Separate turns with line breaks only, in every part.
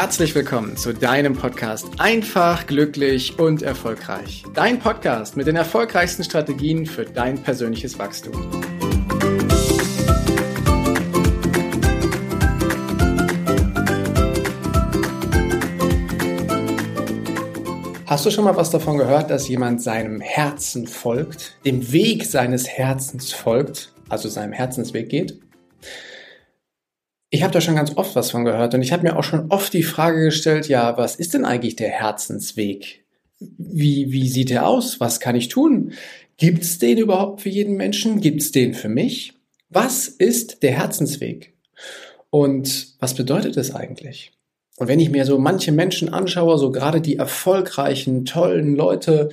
herzlich willkommen zu deinem Podcast Einfach, glücklich und erfolgreich. Dein Podcast mit den erfolgreichsten Strategien für dein persönliches Wachstum. Hast du schon mal was davon gehört, dass jemand seinem Herzen folgt, dem Weg seines Herzens folgt, also seinem Herzensweg geht? Ich habe da schon ganz oft was von gehört und ich habe mir auch schon oft die Frage gestellt, ja, was ist denn eigentlich der Herzensweg? Wie, wie sieht er aus? Was kann ich tun? Gibt es den überhaupt für jeden Menschen? Gibt es den für mich? Was ist der Herzensweg? Und was bedeutet es eigentlich? Und wenn ich mir so manche Menschen anschaue, so gerade die erfolgreichen, tollen Leute,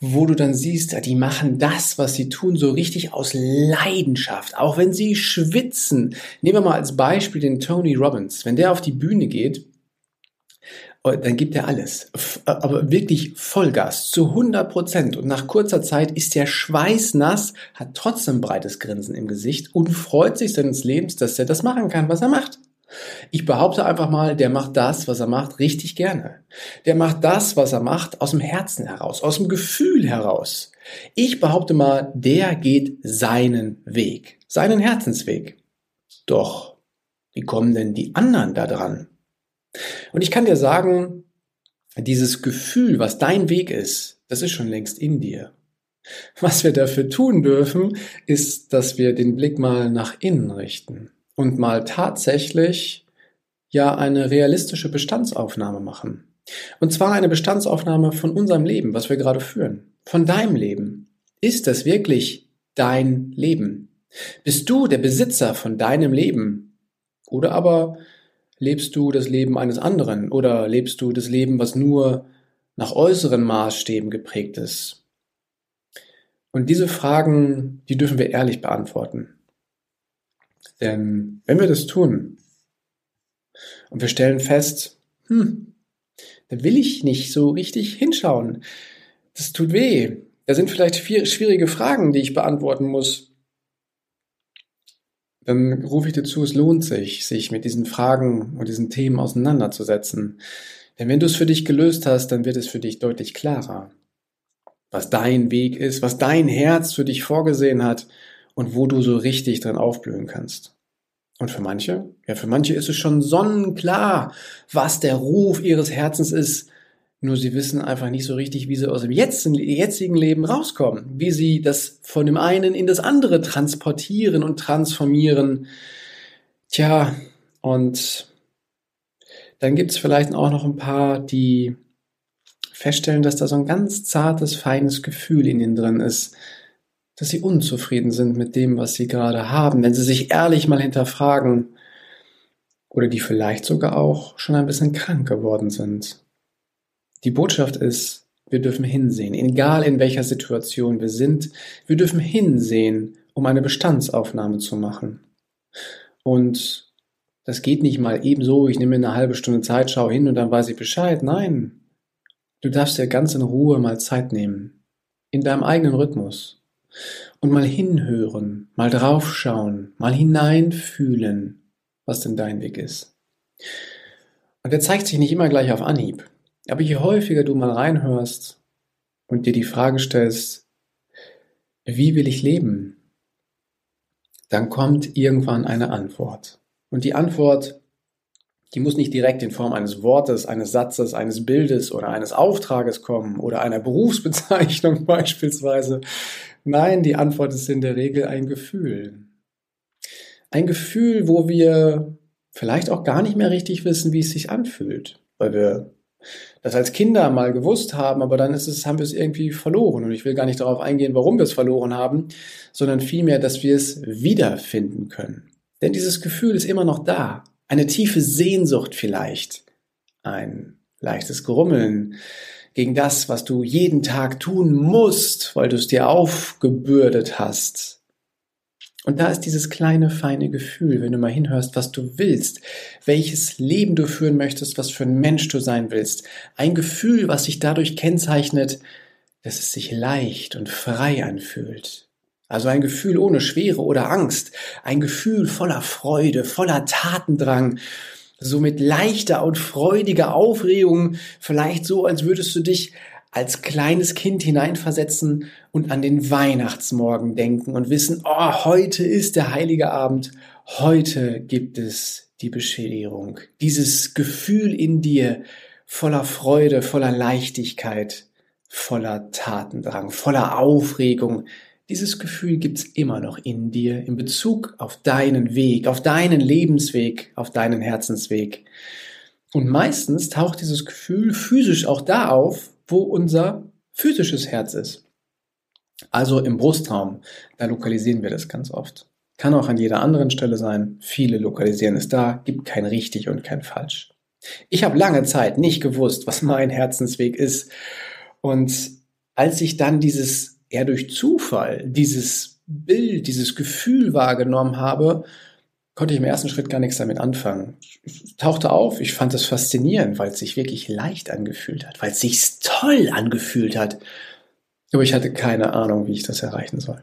wo du dann siehst, die machen das, was sie tun, so richtig aus Leidenschaft, auch wenn sie schwitzen. Nehmen wir mal als Beispiel den Tony Robbins. Wenn der auf die Bühne geht, äh, dann gibt er alles. Äh, aber wirklich Vollgas, zu 100 Prozent. Und nach kurzer Zeit ist der schweißnass, hat trotzdem breites Grinsen im Gesicht und freut sich seines Lebens, dass er das machen kann, was er macht. Ich behaupte einfach mal, der macht das, was er macht, richtig gerne. Der macht das, was er macht, aus dem Herzen heraus, aus dem Gefühl heraus. Ich behaupte mal, der geht seinen Weg, seinen Herzensweg. Doch, wie kommen denn die anderen da dran? Und ich kann dir sagen, dieses Gefühl, was dein Weg ist, das ist schon längst in dir. Was wir dafür tun dürfen, ist, dass wir den Blick mal nach innen richten und mal tatsächlich ja eine realistische Bestandsaufnahme machen. Und zwar eine Bestandsaufnahme von unserem Leben, was wir gerade führen, von deinem Leben. Ist das wirklich dein Leben? Bist du der Besitzer von deinem Leben? Oder aber lebst du das Leben eines anderen? Oder lebst du das Leben, was nur nach äußeren Maßstäben geprägt ist? Und diese Fragen, die dürfen wir ehrlich beantworten. Denn wenn wir das tun und wir stellen fest, hm, da will ich nicht so richtig hinschauen, das tut weh, da sind vielleicht vier schwierige Fragen, die ich beantworten muss, dann rufe ich dir zu, es lohnt sich, sich mit diesen Fragen und diesen Themen auseinanderzusetzen. Denn wenn du es für dich gelöst hast, dann wird es für dich deutlich klarer, was dein Weg ist, was dein Herz für dich vorgesehen hat und wo du so richtig drin aufblühen kannst. Und für manche? Ja, für manche ist es schon sonnenklar, was der Ruf ihres Herzens ist. Nur sie wissen einfach nicht so richtig, wie sie aus dem jetzigen Leben rauskommen, wie sie das von dem einen in das andere transportieren und transformieren. Tja, und dann gibt's vielleicht auch noch ein paar, die feststellen, dass da so ein ganz zartes, feines Gefühl in ihnen drin ist, dass sie unzufrieden sind mit dem, was sie gerade haben, wenn sie sich ehrlich mal hinterfragen oder die vielleicht sogar auch schon ein bisschen krank geworden sind. Die Botschaft ist, wir dürfen hinsehen, egal in welcher Situation wir sind, wir dürfen hinsehen, um eine Bestandsaufnahme zu machen. Und das geht nicht mal ebenso, ich nehme mir eine halbe Stunde Zeit, schau hin und dann weiß ich Bescheid. Nein, du darfst dir ganz in Ruhe mal Zeit nehmen, in deinem eigenen Rhythmus und mal hinhören, mal draufschauen, mal hineinfühlen, was denn dein Weg ist. Und der zeigt sich nicht immer gleich auf Anhieb. Aber je häufiger du mal reinhörst und dir die Frage stellst, wie will ich leben? Dann kommt irgendwann eine Antwort. Und die Antwort die muss nicht direkt in Form eines Wortes, eines Satzes, eines Bildes oder eines Auftrages kommen oder einer Berufsbezeichnung beispielsweise. Nein, die Antwort ist in der Regel ein Gefühl. Ein Gefühl, wo wir vielleicht auch gar nicht mehr richtig wissen, wie es sich anfühlt, weil wir das als Kinder mal gewusst haben, aber dann ist es, haben wir es irgendwie verloren. Und ich will gar nicht darauf eingehen, warum wir es verloren haben, sondern vielmehr, dass wir es wiederfinden können. Denn dieses Gefühl ist immer noch da eine tiefe Sehnsucht vielleicht, ein leichtes Grummeln gegen das, was du jeden Tag tun musst, weil du es dir aufgebürdet hast. Und da ist dieses kleine, feine Gefühl, wenn du mal hinhörst, was du willst, welches Leben du führen möchtest, was für ein Mensch du sein willst. Ein Gefühl, was sich dadurch kennzeichnet, dass es sich leicht und frei anfühlt. Also ein Gefühl ohne Schwere oder Angst, ein Gefühl voller Freude, voller Tatendrang so mit leichter und freudiger Aufregung, vielleicht so, als würdest du dich als kleines Kind hineinversetzen und an den Weihnachtsmorgen denken und wissen, oh, heute ist der heilige Abend, heute gibt es die Beschädigung. Dieses Gefühl in dir voller Freude, voller Leichtigkeit, voller Tatendrang, voller Aufregung. Dieses Gefühl gibt's immer noch in dir in Bezug auf deinen Weg, auf deinen Lebensweg, auf deinen Herzensweg. Und meistens taucht dieses Gefühl physisch auch da auf, wo unser physisches Herz ist. Also im Brustraum, da lokalisieren wir das ganz oft. Kann auch an jeder anderen Stelle sein. Viele lokalisieren es da, gibt kein richtig und kein falsch. Ich habe lange Zeit nicht gewusst, was mein Herzensweg ist. Und als ich dann dieses, eher durch Zufall, dieses Bild, dieses Gefühl wahrgenommen habe, konnte ich im ersten Schritt gar nichts damit anfangen. Ich tauchte auf, ich fand es faszinierend, weil es sich wirklich leicht angefühlt hat, weil es sich toll angefühlt hat. Aber ich hatte keine Ahnung, wie ich das erreichen soll.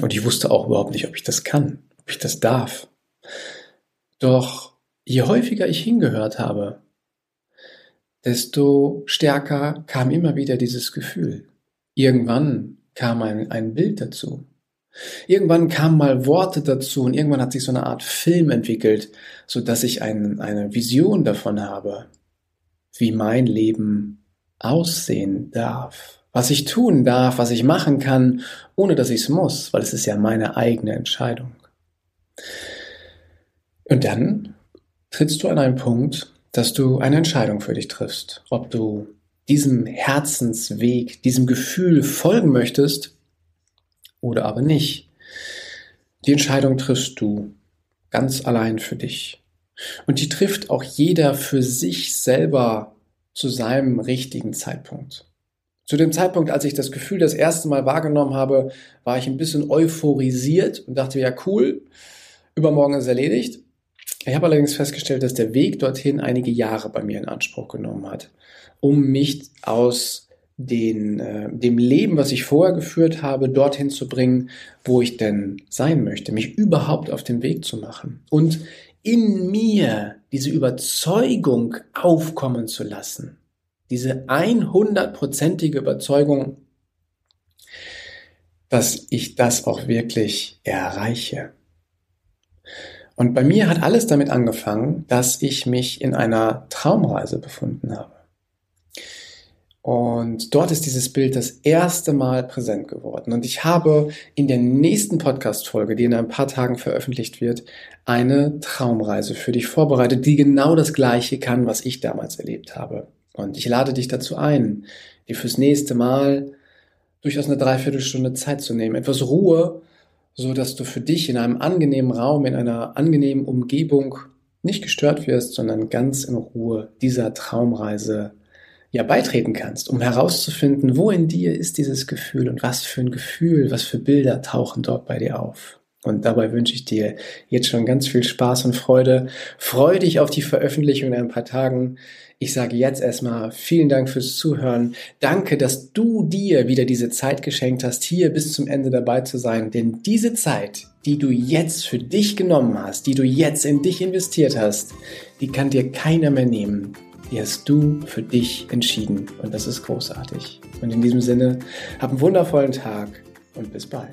Und ich wusste auch überhaupt nicht, ob ich das kann, ob ich das darf. Doch je häufiger ich hingehört habe, desto stärker kam immer wieder dieses Gefühl. Irgendwann kam ein, ein Bild dazu. Irgendwann kamen mal Worte dazu und irgendwann hat sich so eine Art Film entwickelt, so dass ich ein, eine Vision davon habe, wie mein Leben aussehen darf, was ich tun darf, was ich machen kann, ohne dass ich es muss, weil es ist ja meine eigene Entscheidung. Und dann trittst du an einen Punkt, dass du eine Entscheidung für dich triffst, ob du diesem Herzensweg, diesem Gefühl folgen möchtest oder aber nicht. Die Entscheidung triffst du ganz allein für dich. Und die trifft auch jeder für sich selber zu seinem richtigen Zeitpunkt. Zu dem Zeitpunkt, als ich das Gefühl das erste Mal wahrgenommen habe, war ich ein bisschen euphorisiert und dachte, ja cool, übermorgen ist erledigt. Ich habe allerdings festgestellt, dass der Weg dorthin einige Jahre bei mir in Anspruch genommen hat, um mich aus den, äh, dem Leben, was ich vorher geführt habe, dorthin zu bringen, wo ich denn sein möchte, mich überhaupt auf den Weg zu machen und in mir diese Überzeugung aufkommen zu lassen, diese 100%ige Überzeugung, dass ich das auch wirklich erreiche. Und bei mir hat alles damit angefangen, dass ich mich in einer Traumreise befunden habe. Und dort ist dieses Bild das erste Mal präsent geworden. Und ich habe in der nächsten Podcast-Folge, die in ein paar Tagen veröffentlicht wird, eine Traumreise für dich vorbereitet, die genau das Gleiche kann, was ich damals erlebt habe. Und ich lade dich dazu ein, dir fürs nächste Mal durchaus eine Dreiviertelstunde Zeit zu nehmen, etwas Ruhe, so dass du für dich in einem angenehmen Raum, in einer angenehmen Umgebung nicht gestört wirst, sondern ganz in Ruhe dieser Traumreise ja beitreten kannst, um herauszufinden, wo in dir ist dieses Gefühl und was für ein Gefühl, was für Bilder tauchen dort bei dir auf. Und dabei wünsche ich dir jetzt schon ganz viel Spaß und Freude. Freu dich auf die Veröffentlichung in ein paar Tagen. Ich sage jetzt erstmal vielen Dank fürs Zuhören. Danke, dass du dir wieder diese Zeit geschenkt hast, hier bis zum Ende dabei zu sein. Denn diese Zeit, die du jetzt für dich genommen hast, die du jetzt in dich investiert hast, die kann dir keiner mehr nehmen die hast du für dich entschieden und das ist großartig. Und in diesem Sinne, hab einen wundervollen Tag und bis bald.